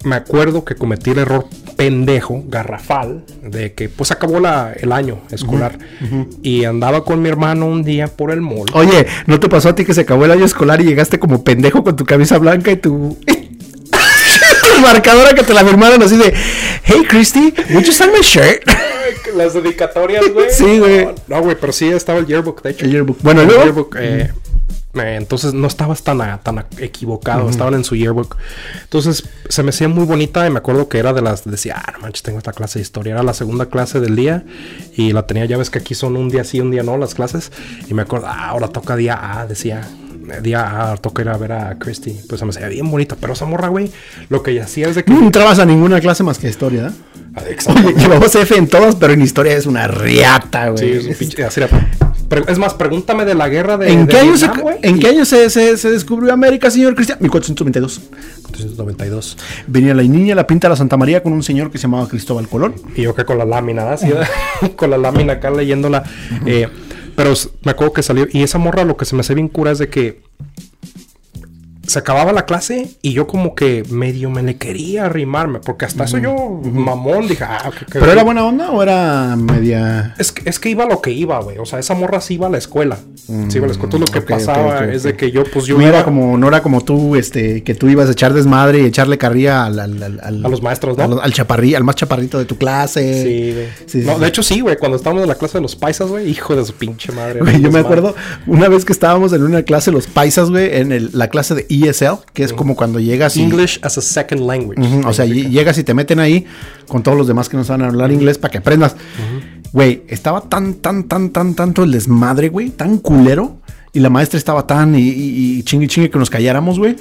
me acuerdo que cometí el error pendejo, garrafal, de que pues acabó la, el año escolar. Y andaba con mi hermano un día por el mall. Oye, ¿no te pasó a ti que se acabó el año escolar y llegaste como pendejo con tu camisa blanca y tu... tu marcadora que te la firmaron así de... Hey, Christy, would you sign my shirt? Las dedicatorias, güey. Sí, güey. No, No, güey, pero sí estaba el yearbook, de hecho. El yearbook. Bueno, El yearbook, eh, eh, entonces no estabas tan, a- tan a- equivocado, estaban en su yearbook. Entonces se me hacía muy bonita y me acuerdo que era de las, decía, ah, no manches, tengo esta clase de historia. Era la segunda clase del día y la tenía, ya ves que aquí son un día sí, un día no las clases. Y me acuerdo, ah, ahora toca día A, decía. Día A, toca ir a ver a Christy. Pues se me hacía bien bonita, pero esa morra, güey, lo que ella hacía es de que... No entrabas a ninguna clase más que historia, ¿eh? Ah, exacto. Llevamos F en todas, pero en historia es una riata, Sí, güey. es un pinche. así era. Es más, pregúntame de la guerra de. ¿En de qué año, se, Vietnam. ¿en qué año se, se- se descubrió América, señor Cristian? 1492. 1492. Venía la niña, la pinta a la Santa María con un señor que se llamaba Cristóbal Colón. Y yo que con la lámina, ¿verdad? Sí, ¿verdad? con la lámina acá leyéndola. Eh, pero me acuerdo que salió. Y esa morra lo que se me hace bien cura es de que. Se acababa la clase y yo como que medio me le quería arrimarme, porque hasta eso yo, mamón, dije, ah, qué- ¿Pero era buena onda o era media...? Es que, es que iba lo que iba, güey. O sea, esa morra sí iba a la escuela. Sí iba a la escuela. Entonces lo que ok, pasaba es de que yo, pues yo no iba era como, no era como tú, este, que tú ibas a echar desmadre y echarle carrilla al, al, al- al- A los maestros, ¿no? al, al al más chaparrito de tu clase. Sí, güey. Sí, no, sí. de hecho sí, güey. Cuando estábamos en la clase de los paisas, güey, hijo de su pinche madre. Güey, yo me acuerdo una vez que estábamos en una clase, los paisas, güey, en el- la clase de ESL, que es como cuando llegas y... English as a second language. O sea, ll- llegas y te meten ahí con todos los demás que no saben hablar inglés para que aprendas. Güey, estaba tan, tan, tan, tan, tanto el desmadre, güey, tan culero. Y la maestra estaba tan y, y, y chingue chingue que nos calláramos, güey,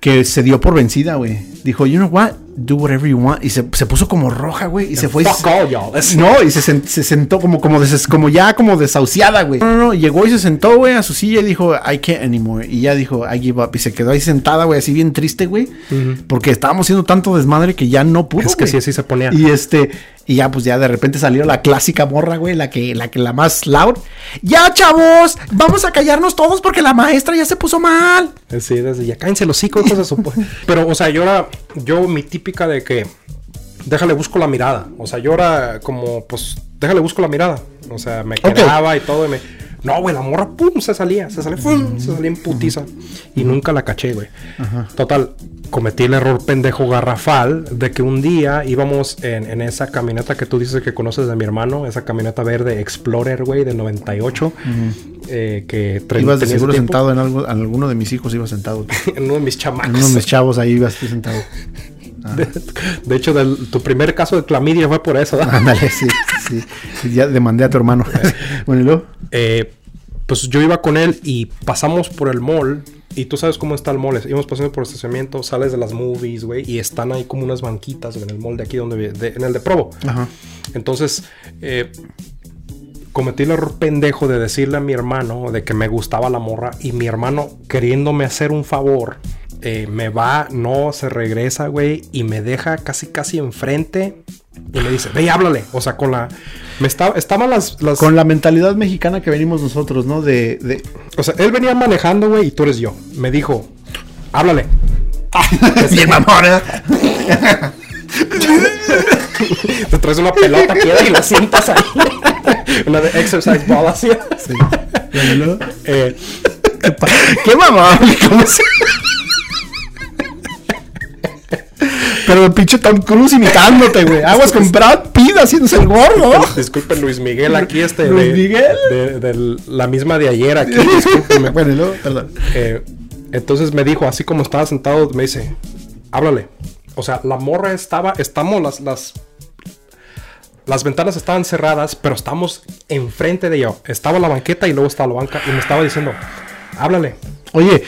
que se dio por vencida, güey. Dijo, you know what, do whatever you want. Y se, se puso como roja, güey, y se fue. y Fuck se- all no, y se, se sentó como, como, des- como ya como desahuciada, güey. No, no, no, llegó y se sentó, güey, a su silla y dijo, I can't anymore. Y ya dijo, I give up. Y se quedó ahí sentada, güey, así bien triste, güey. Porque estábamos haciendo tanto desmadre que ya no pudo. Es que güey. sí, así se ponía. Y este, y ya, pues ya de repente salió la clásica morra, güey, la que, la que la más loud. Ya, chavos, vamos a callarnos todos porque la maestra ya se puso mal. Sí, desde ya cállense los hijos, Pero, o sea, yo era, yo mi típica de que déjale busco la mirada. O sea, yo era como, pues, déjale busco la mirada. O sea, me quedaba y todo y me. No, güey, la morra, pum, se salía, se salía, pum, se salía en putiza. Y nunca la caché, güey. Total, cometí el error pendejo garrafal de que un día íbamos en, en esa camioneta que tú dices que conoces de mi hermano, esa camioneta verde Explorer, güey, del 98, eh, que tre- Ibas de seguro sentado en, algo, en alguno de mis hijos, ibas sentado. en uno de mis chamacos. En uno de mis chavos ahí ibas sentado. De, de hecho, del- tu primer caso de clamidia fue por eso. ¿verdad? Ándale, sí, sí. Sí, Ya demandé a tu hermano. bueno, y luego. Eh, pues yo iba con él y pasamos por el mall. Y tú sabes cómo está el mall. Íbamos pasando por el estacionamiento, sales de las movies, güey. Y están ahí como unas banquitas en el mall de aquí, donde de- en el de Provo. Ajá. Entonces, eh, cometí el error pendejo de decirle a mi hermano de que me gustaba la morra. Y mi hermano, queriéndome hacer un favor, eh, me va, no, se regresa, güey. Y me deja casi, casi enfrente. Y me dice, ve y háblale. O sea, con la. Me estaba, estaban las. las Con la mentalidad mexicana que venimos nosotros, ¿no? De, de O sea, él venía manejando, güey, y tú eres yo. Me dijo, háblale. Bien mamón. Te traes una pelota piedra y la sientas ahí. una de exercise ball así. Sí. Eh, ¡Qué mamón! ¿Cómo se- Pero el pinche Tom Cruise imitándote, güey. Aguas con Brad Pitt haciéndose el gordo. disculpen, Luis Miguel, aquí este. Luis de, Miguel. De, de la misma de ayer aquí. discúlpenme. Bueno, y luego, perdón. Eh, entonces me dijo, así como estaba sentado, me dice, háblale. O sea, la morra estaba, estamos las, las, las ventanas estaban cerradas, pero estamos enfrente de ella. Estaba la banqueta y luego estaba la banca y me estaba diciendo, háblale. Oye,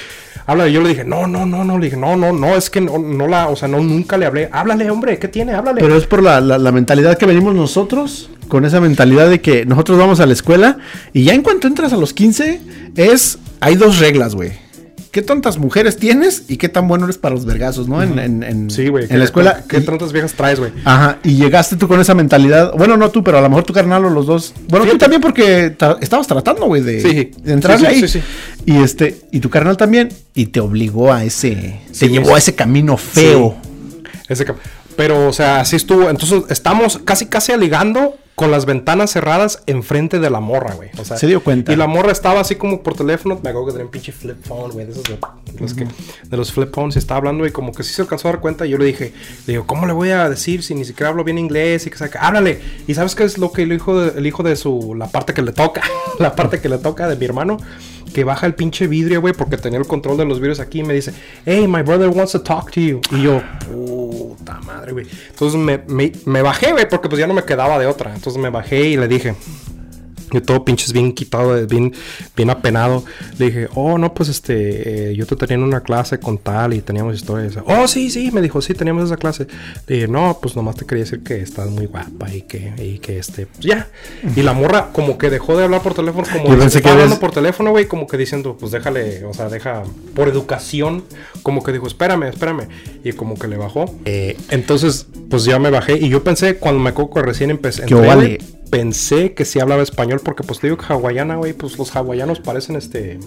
Háblale. Yo le dije, no, no, no, no. Le dije, no, no, no, es que no, no la, o sea, no, nunca le hablé. Háblale, hombre, ¿qué tiene? Háblale. pero es por la, la- la mentalidad que venimos nosotros, con esa mentalidad de que nosotros vamos a la escuela y ya en cuanto entras a los 15, es, hay dos reglas, güey. ¿Qué tantas mujeres tienes y qué tan bueno eres para los vergazos, no? En, en, en- sí, güey. En ¿qué- la escuela. ¿Qué tantas viejas traes, güey? Ajá, y llegaste tú con esa mentalidad. Bueno, no tú, pero a lo mejor tu carnal o los dos. Bueno, tú también porque tra- estabas tratando, güey, de, Sí. de entrarle Sí, sí, ahí. Y este, y tu carnal también, y te obligó a ese, te llevó a ese camino feo. Ese cap- Pero, o sea, así estuvo. Entonces, estamos casi, casi aligando con las ventanas cerradas enfrente de la morra, güey. O sea, Se dio cuenta. Y la morra estaba así como por teléfono. Me acuerdo que tenía un pinche flip phone, güey. De esos de, los que, de los flip phones. Y estaba hablando y como que sí se alcanzó a dar cuenta. Y yo le dije, le digo, ¿cómo le voy a decir si ni siquiera hablo bien inglés? Y que saca, háblale. Y sabes qué es lo que el hijo de, el hijo de su, la parte que le toca, la parte que le toca de mi hermano. Que baja el pinche vidrio, güey, porque tenía el control de los vidrios aquí. Y me dice, hey, my brother wants to talk to you. Y yo, puta madre, güey. Entonces me, me, me bajé, güey, porque pues ya no me quedaba de otra. Entonces me bajé y le dije, yo todo pinches bien quitado, bien, bien apenado. Le dije, oh, no, pues este, eh, yo te tenía en una clase con tal y teníamos historias. Oh, sí, sí, me dijo, sí, teníamos esa clase. Le dije, no, pues nomás te quería decir que estás muy guapa y que, y que este, pues ya. Y la morra como que dejó de hablar por teléfono, como Yo pensé que hablando por teléfono, güey, como que diciendo, pues déjale, o sea, deja, por educación, como que dijo, espérame, espérame. Y como que le bajó. Eh, entonces, pues ya me bajé y yo pensé, cuando me que recién empecé, entré, vale. Pensé que sí hablaba español porque pues te digo que hawaiana, güey, pues los hawaianos parecen este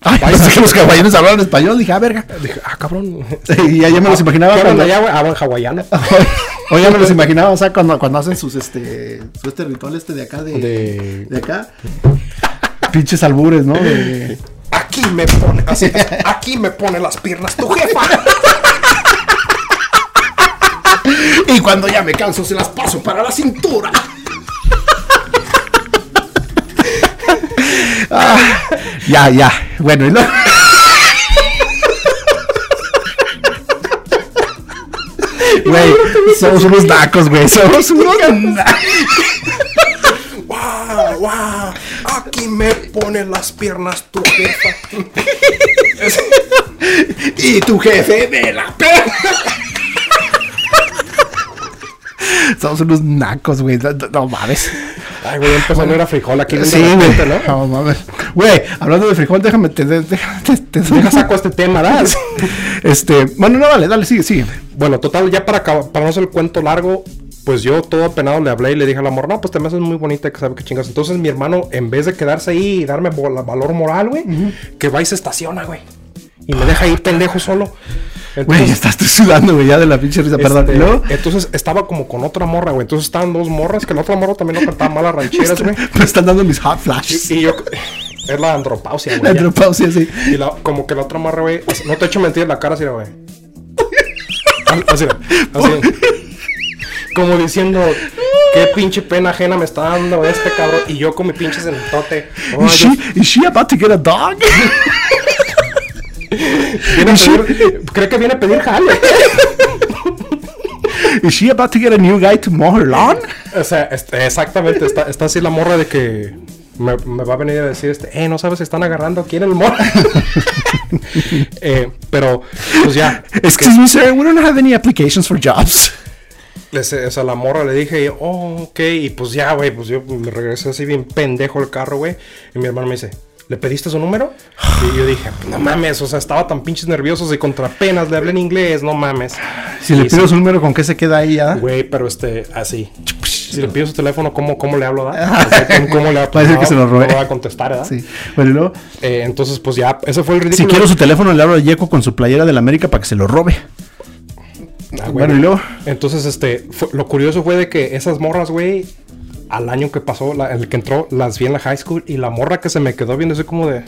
Ay, pensé que los hawaianos hablaban español. Dije, ah, verga. Dije, ah, cabrón. Y ya, ya me los imaginaba ¿Qué cuando... allá, güey? Ah, bueno, hawaiano. O ya me los imaginaba, o sea, cuando, cuando hacen sus, este, su este ritual este de acá, de, de... De- acá. Pinches albures, ¿no? De- Aquí me pone, así, aquí me pone las piernas tu jefa. Y cuando ya me canso, se las paso para la cintura. Ah, ya, ya. Bueno, y luego... Güey, somos unos nacos, güey. Somos unos nacos. ¡Wow! ¡Wow! Aquí me pone las piernas tu jefa. Y tu jefe me la pega. Somos unos nacos, güey. No, no- no mames. Ay, güey, empezó a ir a frijol aquí. Sí, güey. ¿no? Mames. Güey, hablando de frijol, déjame te, te- déjame te, te- Deja saco este tema, ¿verdad? Este, bueno, no vale, dale, sigue, sigue. Bueno, total, ya para, para no hacer el cuento largo, pues yo todo apenado le hablé y le dije al amor, no, pues te me haces muy bonita, que sabe qué chingas. Entonces mi hermano, en vez de quedarse ahí y darme valor moral, güey, que va y se estaciona, güey. Y me deja ir pendejo solo. Güey, ya estás sudando, güey, ya de la pinche risa, perdón. este, ¿Y luego? entonces estaba como con otra morra, güey. Entonces estaban dos morras, que la otra morra también no cantaba malas rancheras, güey. Me están dando mis hot flashes. Y yo, es la andropausia, La güey. ya. andropausia, sí. Y la- como que la otra morra, güey, no te echo mentir en la cara, así, güey. Así, así. Como diciendo, qué pinche pena ajena me está dando este cabrón. Y yo con mi pinche sentote. Oh, she, is she about to get a dog? Viene a pedir, creo que viene a pedir jale. Is she about to get a new guy to mow her lawn? O sea, este, exactamente, está, está así la morra de que me, me va a venir a decir, este, eh, no sabes si están agarrando aquí en el mall. Eh, pero, pues ya. Excuse me, sir, we don't have any applications for jobs. Les- o sea, la morra le dije, oh, ok, y pues ya, güey, pues yo me regresé así bien pendejo el carro, güey. Y mi hermano me dice, ¿le pediste su número? Y yo dije, no mames, o sea, estaba tan pinches nervioso y contra penas le hablé en inglés, no mames. Si le pido sí, su número, ¿con qué se queda ahí ya? Güey, pero este, así. Si le pido su teléfono, ¿cómo, cómo le hablo, da? O sea, ¿cómo, le hablo? Va a decir No, que se lo robé. No a contestar, ¿verdad? Sí. Bueno, y luego, Eh, entonces, pues ya, ese fue el ridículo. si quiero su teléfono, le hablo a Yeco con su playera del América para que se lo robe. Ah. Bueno, y luego, Entonces, este, fue- lo curioso fue de que esas morras, güey, al año que pasó, la- el que entró, las vi en la high school y la morra que se me quedó viendo así como de.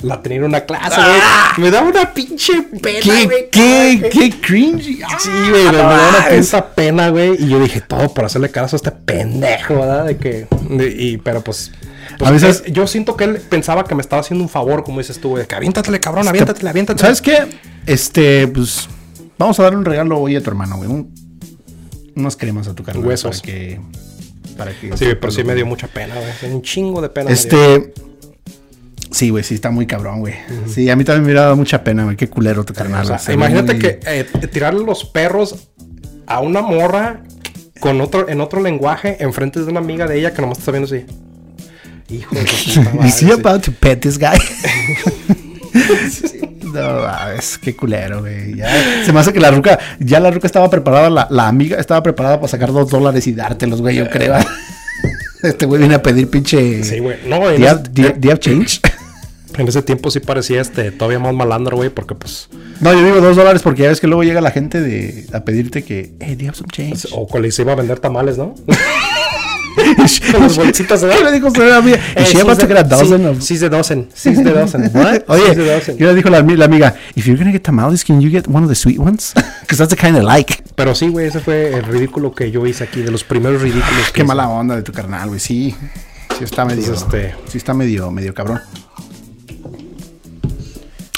La tenía en una clase, güey. Me da una pinche pena, ¿qué, güey. qué, qué cringy. Sí, güey, me, me da una Ah, pena, güey. Y yo dije, todo por hacerle caso a este pendejo, ¿verdad? De que. de- y, pero pues. pues, A veces- yo siento que él pensaba que me estaba haciendo un favor, como dices tú, güey. De que aviéntatele, cabrón, aviéntatele, aviéntatele. ¿Sabes qué? Este, pues, vamos a darle un regalo hoy a tu hermano, güey. Un- unas cremas a tu carnal. Huesos. Para que... Para que Sí, pero sí me dio mucha pena, güey. Un chingo de pena. Este... Sí, güey, sí está muy cabrón, güey. Sí, a mí también me hubiera dado mucha pena, güey. Qué culero tu carnal. O sea, imagínate muy- que eh, tirarle los perros a una morra con otro, en otro lenguaje enfrente de una amiga de ella que nomás está viendo así. Hijo de puta madre, about to pet this guy? No, mames, qué culero, güey. Ya, se me hace que la ruca, ya la ruca estaba preparada, la, la amiga estaba preparada para sacar dos dólares y dártelos, güey, yo creo. Este güey viene a pedir pinche. Sí, güey. No, ¿Do en you have- ese, do you- do you have change? en ese tiempo sí parecía este todavía más malandro, güey, porque pues. No, yo digo dos dólares porque ya ves que luego llega la gente de, a pedirte que, hey, do you have some change? O que les iba a vender tamales, ¿no? Las bolsitas, ¿verdad? ¿Qué le dijo? Eh, Is she about to get a dozen of- Sí, de dozen. Sí, de dozen. What? Oye, She's the yo le dijo la, la amiga, if you're gonna get tamales, can you get one of the sweet ones? Because that's the kind I like. Pero sí, güey, ese fue el ridículo que yo hice aquí, de los primeros ridículos. que Qué mala onda de tu carnal, güey. Sí, sí está medio, este- sí está medio, medio cabrón.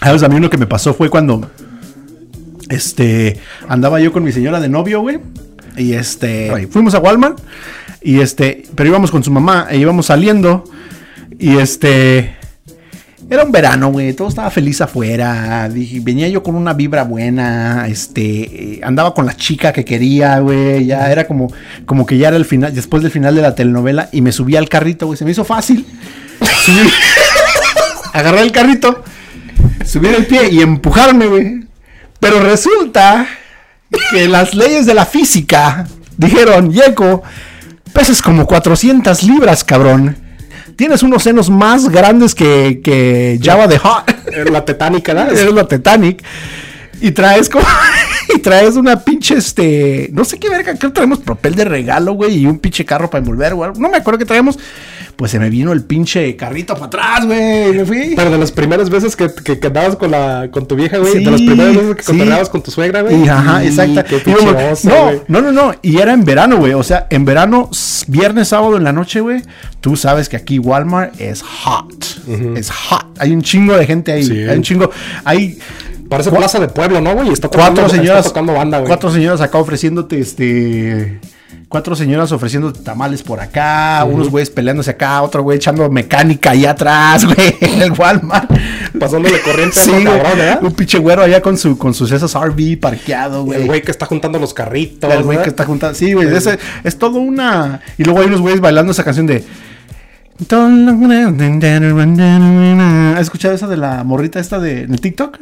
¿Sabes? A mí uno que me pasó fue cuando, este, andaba yo con mi señora de novio, güey. Y este, fuimos a Walmart. Y este, pero íbamos con su mamá e íbamos saliendo. Y este, era un verano, güey. Todo estaba feliz afuera. Dije, venía yo con una vibra buena. Este, andaba con la chica que quería, güey. Ya era como, como que ya era el final, después del final de la telenovela. Y me subí al carrito, güey. Se me hizo fácil. Subí- agarré el carrito, subí el pie y empujarme, güey. Pero resulta que las leyes de la física dijeron, Yeco, pesas como 400 libras, cabrón. Tienes unos senos más grandes que, que Java de Hot. la tetánica, ¿no? Eres la Titanic. Y traes como. y traes una pinche, este. No sé qué verga. Creo que traemos papel de regalo, güey. Y un pinche carro para envolver, güey. No me acuerdo qué traemos. Pues se me vino el pinche carrito para atrás, güey. Me fui. Pero de las primeras veces que, que, que andabas con, la, con tu vieja, güey. Sí, de las primeras veces que sí. con tu suegra, güey. Ajá, Y exacto. Qué pinche no, no, no, no. Y era en verano, güey. O sea, en verano, viernes, sábado en la noche, güey. Tú sabes que aquí Walmart es hot. Es hot. Hay un chingo de gente ahí. Sí. Hay un chingo. Hay Parece plaza de pueblo, ¿no, güey? Y Está tocando, cuatro señoras. Está tocando banda, güey. Cuatro señoras acá ofreciéndote este. Cuatro señoras ofreciéndote tamales por acá, unos güeyes peleándose acá, otro güey echando mecánica allá atrás, güey, en el Walmart. Pasándole corriente a Sí, güey. cabrón, ¿verdad? Un pinche güero allá con su con sus esos RV parqueado, güey. El güey que está juntando los carritos. El güey ¿verdad? que está juntando. Sí, güey. ese- Es todo una. Y luego hay unos güeyes bailando esa canción de. ¿Has escuchado esa de la morrita esta de en el TikTok?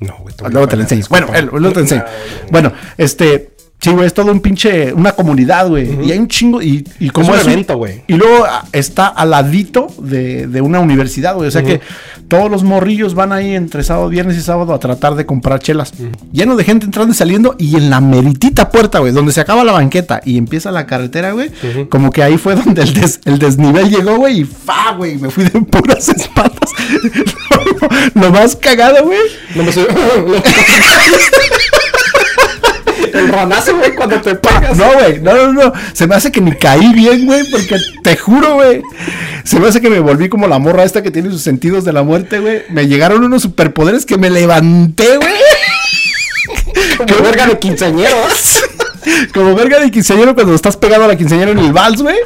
No, güey. Luego te la enseño. Bueno, luego te enseño. Bueno, este. Sí, güey, es todo un pinche. Una comunidad, güey. Y hay un chingo. Y, y como un es evento, güey. Y luego ah, está al ladito de, de una universidad, güey. O sea que todos los morrillos van ahí entre sábado, viernes y sábado a tratar de comprar chelas. Lleno de gente entrando y saliendo. Y en la meritita puerta, güey, donde se acaba la banqueta y empieza la carretera, güey. Como que ahí fue donde el, des- el desnivel llegó, güey. Y fa, güey. Me fui de puras espaldas. lo, lo más cagado, güey. No me sé. El ronazo, güey, cuando te pegas. No, güey, no, no, no. Se me hace que ni caí bien, güey, porque te juro, güey. Se me hace que me volví como la morra esta que tiene sus sentidos de la muerte, güey. Me llegaron unos superpoderes que me levanté, güey. Como verga de quinceañero. Como verga de quinceañero cuando estás pegado a la quinceañera en el vals, güey.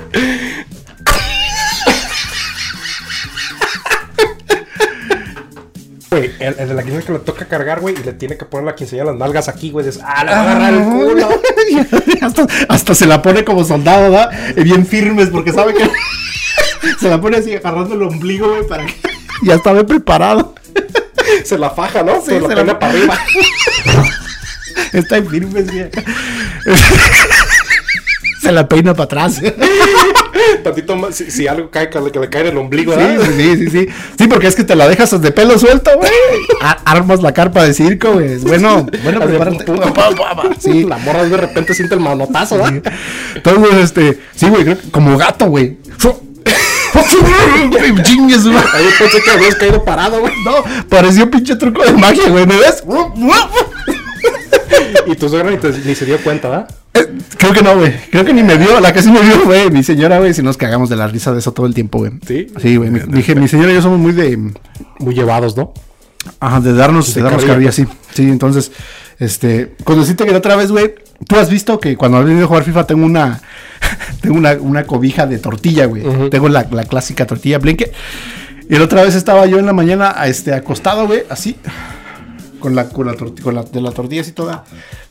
Güey, el, el de la quinceañera que le toca cargar, güey, y le tiene que poner la quinceañera las nalgas aquí, güey. Dices, ah, le va a agarrar el culo. hasta, hasta se la pone como soldado, ¿verdad? Y bien firmes porque sabe que se la pone así agarrando el ombligo, güey, para que ya estaba preparado. Se la faja, ¿no? Sí, se la pone la- para arriba. Está en firmes, güey. Se la peina para atrás. Tantito más, si, si algo cae, que le, que le cae en el ombligo, Sí, ¿verdad? sí, sí, sí. Sí, porque es que te la dejas de pelo suelto, güey. Armas la carpa de circo, güey. Bueno, bueno, prepárate. Sí. La morra de repente siente el manotazo, ¿verdad? Entonces, este, sí, güey, como gato, güey. Chingue su madre. Ahí pensé que habías caído parado, güey. No, pareció pinche truco de magia, güey. ¿Me ves? Y tu suegra ni, te- ni se dio cuenta, ¿verdad? Eh, Creo que no, güey. Creo que ni me vio. La que sí me vio, güey. Mi señora, güey. Si nos cagamos de la risa de eso todo el tiempo, güey. ¿Sí? Sí, güey. Mi, dije, mi señora y yo somos muy de. Muy llevados, ¿no? Ajá, de darnos, de darnos carrilla. carrilla, sí. Sí, entonces, este, cuando sí te quedé otra vez, güey, tú has visto que cuando has venido a jugar FIFA tengo una, tengo una, una cobija de tortilla, güey. Tengo la, la clásica tortilla blinque. Y la otra vez estaba yo en la mañana, este, acostado, güey, así, con la, con la, con la, de la tortilla así toda,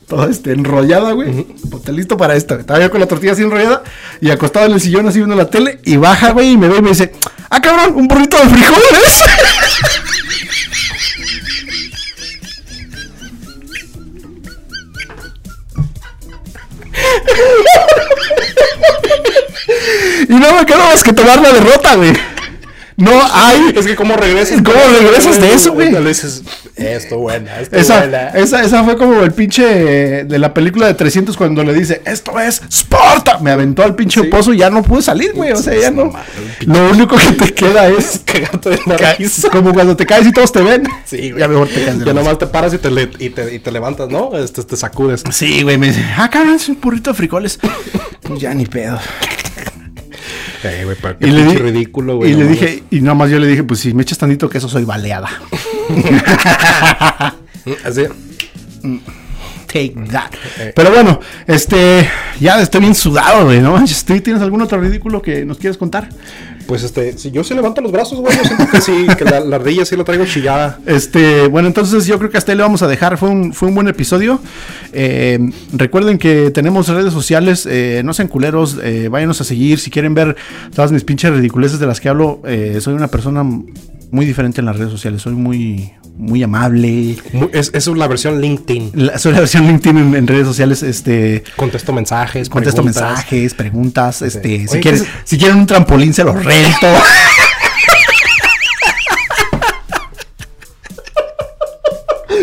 toda, este, enrollada, güey. Te listo para esto. güey. Estaba yo con la tortilla así enrollada y acostado en el sillón así viendo la tele y baja, güey, y me ve y me dice, ah, cabrón, un burrito de frijoles. Y no me queda más que tomar la derrota, güey. No hay. Es que cómo regresas. ¿Cómo regresas de eso, güey? Le dices, esto buena, esto Esa, buena. esa, esa fue como el pinche de la película de 300 cuando le dice, esto es Sparta. Me aventó al pinche pozo y ya no pude salir, güey. O sea, ya no. Lo único que te queda es Cagarte de risa. como cuando te caes y todos te ven. Sí, güey. Ya mejor te caes Ya nomás te paras y te, le- y te, y te levantas, ¿no? Este, te sacudes. Sí, güey, me dice, ah, cabrón, es un burrito de frijoles. Pues ya ni pedo. Eh, güey, pero qué Y le, pinche di- ridículo, güey. y no le mames. dije, y nada más yo le dije, pues si me echas tantito queso soy baleada. Así. Take that. Pero bueno, este, ya estoy bien sudado, güey, ¿no? manches. ¿Tú ¿Tienes algún otro ridículo que nos quieras contar? Pues este, si yo sí levanto los brazos, güey, yo siento que sí, que la, la ardilla sí la traigo chillada. Este, bueno, entonces yo creo que hasta ahí le vamos a dejar. Fue un, fue un buen episodio. Eh, recuerden que tenemos redes sociales, eh, no sean culeros, eh, váyanos a seguir. Si quieren ver todas mis pinches ridiculeces de las que hablo, eh, soy una persona muy diferente en las redes sociales. Soy muy, muy amable. Muy- Es, es la versión LinkedIn. La- soy la versión LinkedIn en, en redes sociales. Este, Contesto mensajes, contesto preguntas. mensajes, preguntas. Este, si Oye, quieren, ¿qué es- si quieren un trampolín, se los rento.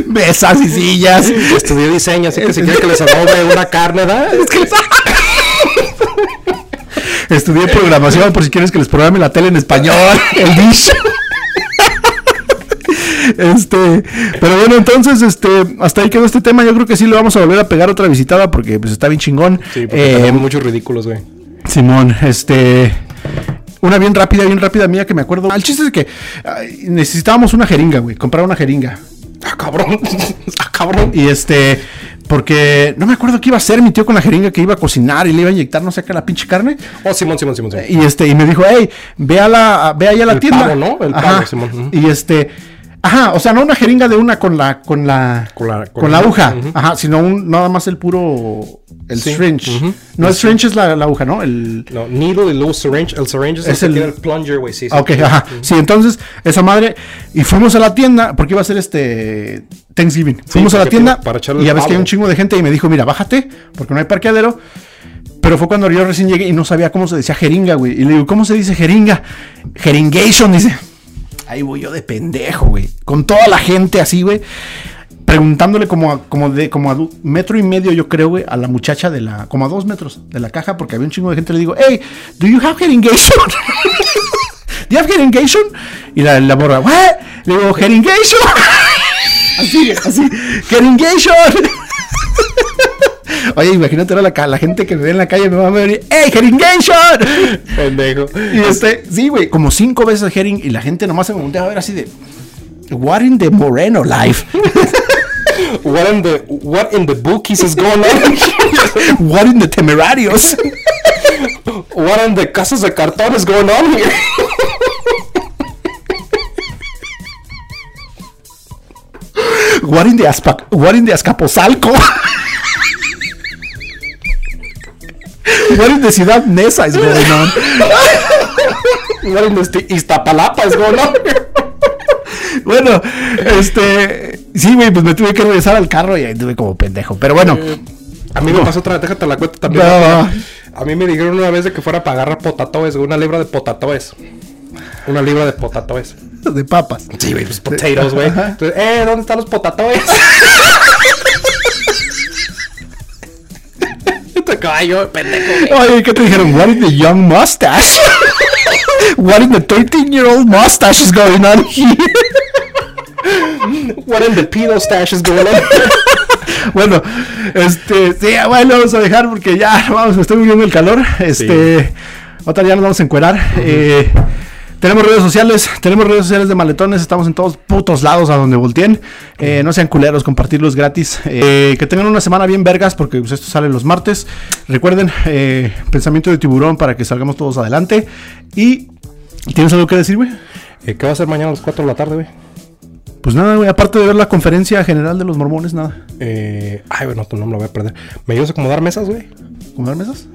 Mesas y sillas. Estudié diseño, así que si quieren que les adobe una carne, ¿da? Es que Estudié programación por si quieres que les programe la tele en español. El dish. Este, pero bueno, entonces, este, hasta ahí quedó este tema. Yo creo que sí le vamos a volver a pegar otra visitada porque pues está bien chingón. Sí, porque Eh, muchos ridículos, güey. Simón, este. Una bien rápida, bien rápida mía que me acuerdo. El chiste es que ay, necesitábamos una jeringa, güey. Comprar una jeringa. Ah, cabrón. ah, cabrón. Y este. Porque no me acuerdo qué iba a hacer mi tío con la jeringa que iba a cocinar y le iba a inyectar no sé qué la pinche carne. Oh, Simón, Simón, Simón. Simón. Y este, y me dijo, hey, ve a la, ve ahí a la El tienda. pavo, ¿no? El pavo, Simón. Y este, ajá, o sea, no una jeringa de una con la, con la, Con la- con con la aguja, ajá, sino un, nada más el puro, el Sí, syringe. No, el syringe es la, la aguja, ¿no? El, No, needle y luego syringe. El syringe es, Es el, el- que tiene el plunger, güey. Sí, sí. Ok, ajá. Sí, entonces, esa madre. Y fuimos a la tienda, porque iba a ser este Thanksgiving. Fuimos a la tienda para- para echarle y ya ves que hay un chingo de gente y me dijo, mira, bájate, porque no hay parqueadero. Pero fue cuando yo recién llegué y no sabía cómo se decía jeringa, güey. Y le digo, ¿cómo se dice jeringa? Jeringation, dice. Ahí voy yo de pendejo, güey. Con toda la gente así, güey. Preguntándole como a, como de, como a metro y medio, yo creo, güey, a la muchacha de la, como a dos metros de la caja, porque había un chingo de gente. Le digo, hey, do you have jeringation? ¿Do you have jeringation? Y la, la morra, ¿what? Le digo, jeringation. así, así, jeringation. Oye, imagínate ahora la, la gente que me ve en la calle me va a ver, ¡Hey, jeringation! Pendejo. Y este, sí, güey, como cinco veces Herring y la gente nomás se me voltea a ver así de. What in the Moreno life? What in the, what in the bookies is going on? What in the Temerarios? what in the casas de cartón is going on here? What in the, Aspa what in the Azcapotzalco? What in the Ciudad Neza is going on? what in the Iztapalapa is going on? Bueno, este. Sí, güey, pues me tuve que regresar al carro y ahí tuve como pendejo. Pero bueno, A mí me pasó otra vez, déjate la cuenta también. A mí me dijeron una vez de que fuera para agarrar potatoes, una libra de potatoes. Una libra de potatoes. de papas. Sí, güey, pues potatoes, güey. Entonces, eh, ¿dónde están los potatoes? Caballo, pendejo. Oye, ¿qué te dijeron? What in the young mustache? What in the 13 year old mustache is going on here? What in the pedo stash is going on? Bueno, este, sí, bueno, vamos a dejar porque ya, vamos, me estoy muriendo el calor. Este, otra ya nos vamos a encuerar. Eh, tenemos redes sociales, tenemos redes sociales de maletones, estamos en todos putos lados a donde volteen. Eh, no sean culeros, compartirlos gratis. Eh, que tengan una semana bien vergas porque pues, esto sale los martes. Recuerden, eh, pensamiento de tiburón para que salgamos todos adelante. Y, ¿tienes algo que decir, güey? Eh, ¿Qué va a hacer mañana a las 4 de la tarde, güey? Pues nada, güey, aparte de ver la conferencia general de los mormones, nada. Eh, ay, bueno, no me lo voy a perder. ¿Me ayudas a acomodar mesas, güey? ¿Comer mesas?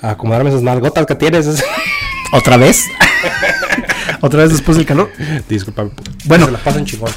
A acomodar mesas nalgotas que tienes. ¿Otra vez? ¿Otra vez después del calor? Disculpa. Bueno. Se la pasan chingón.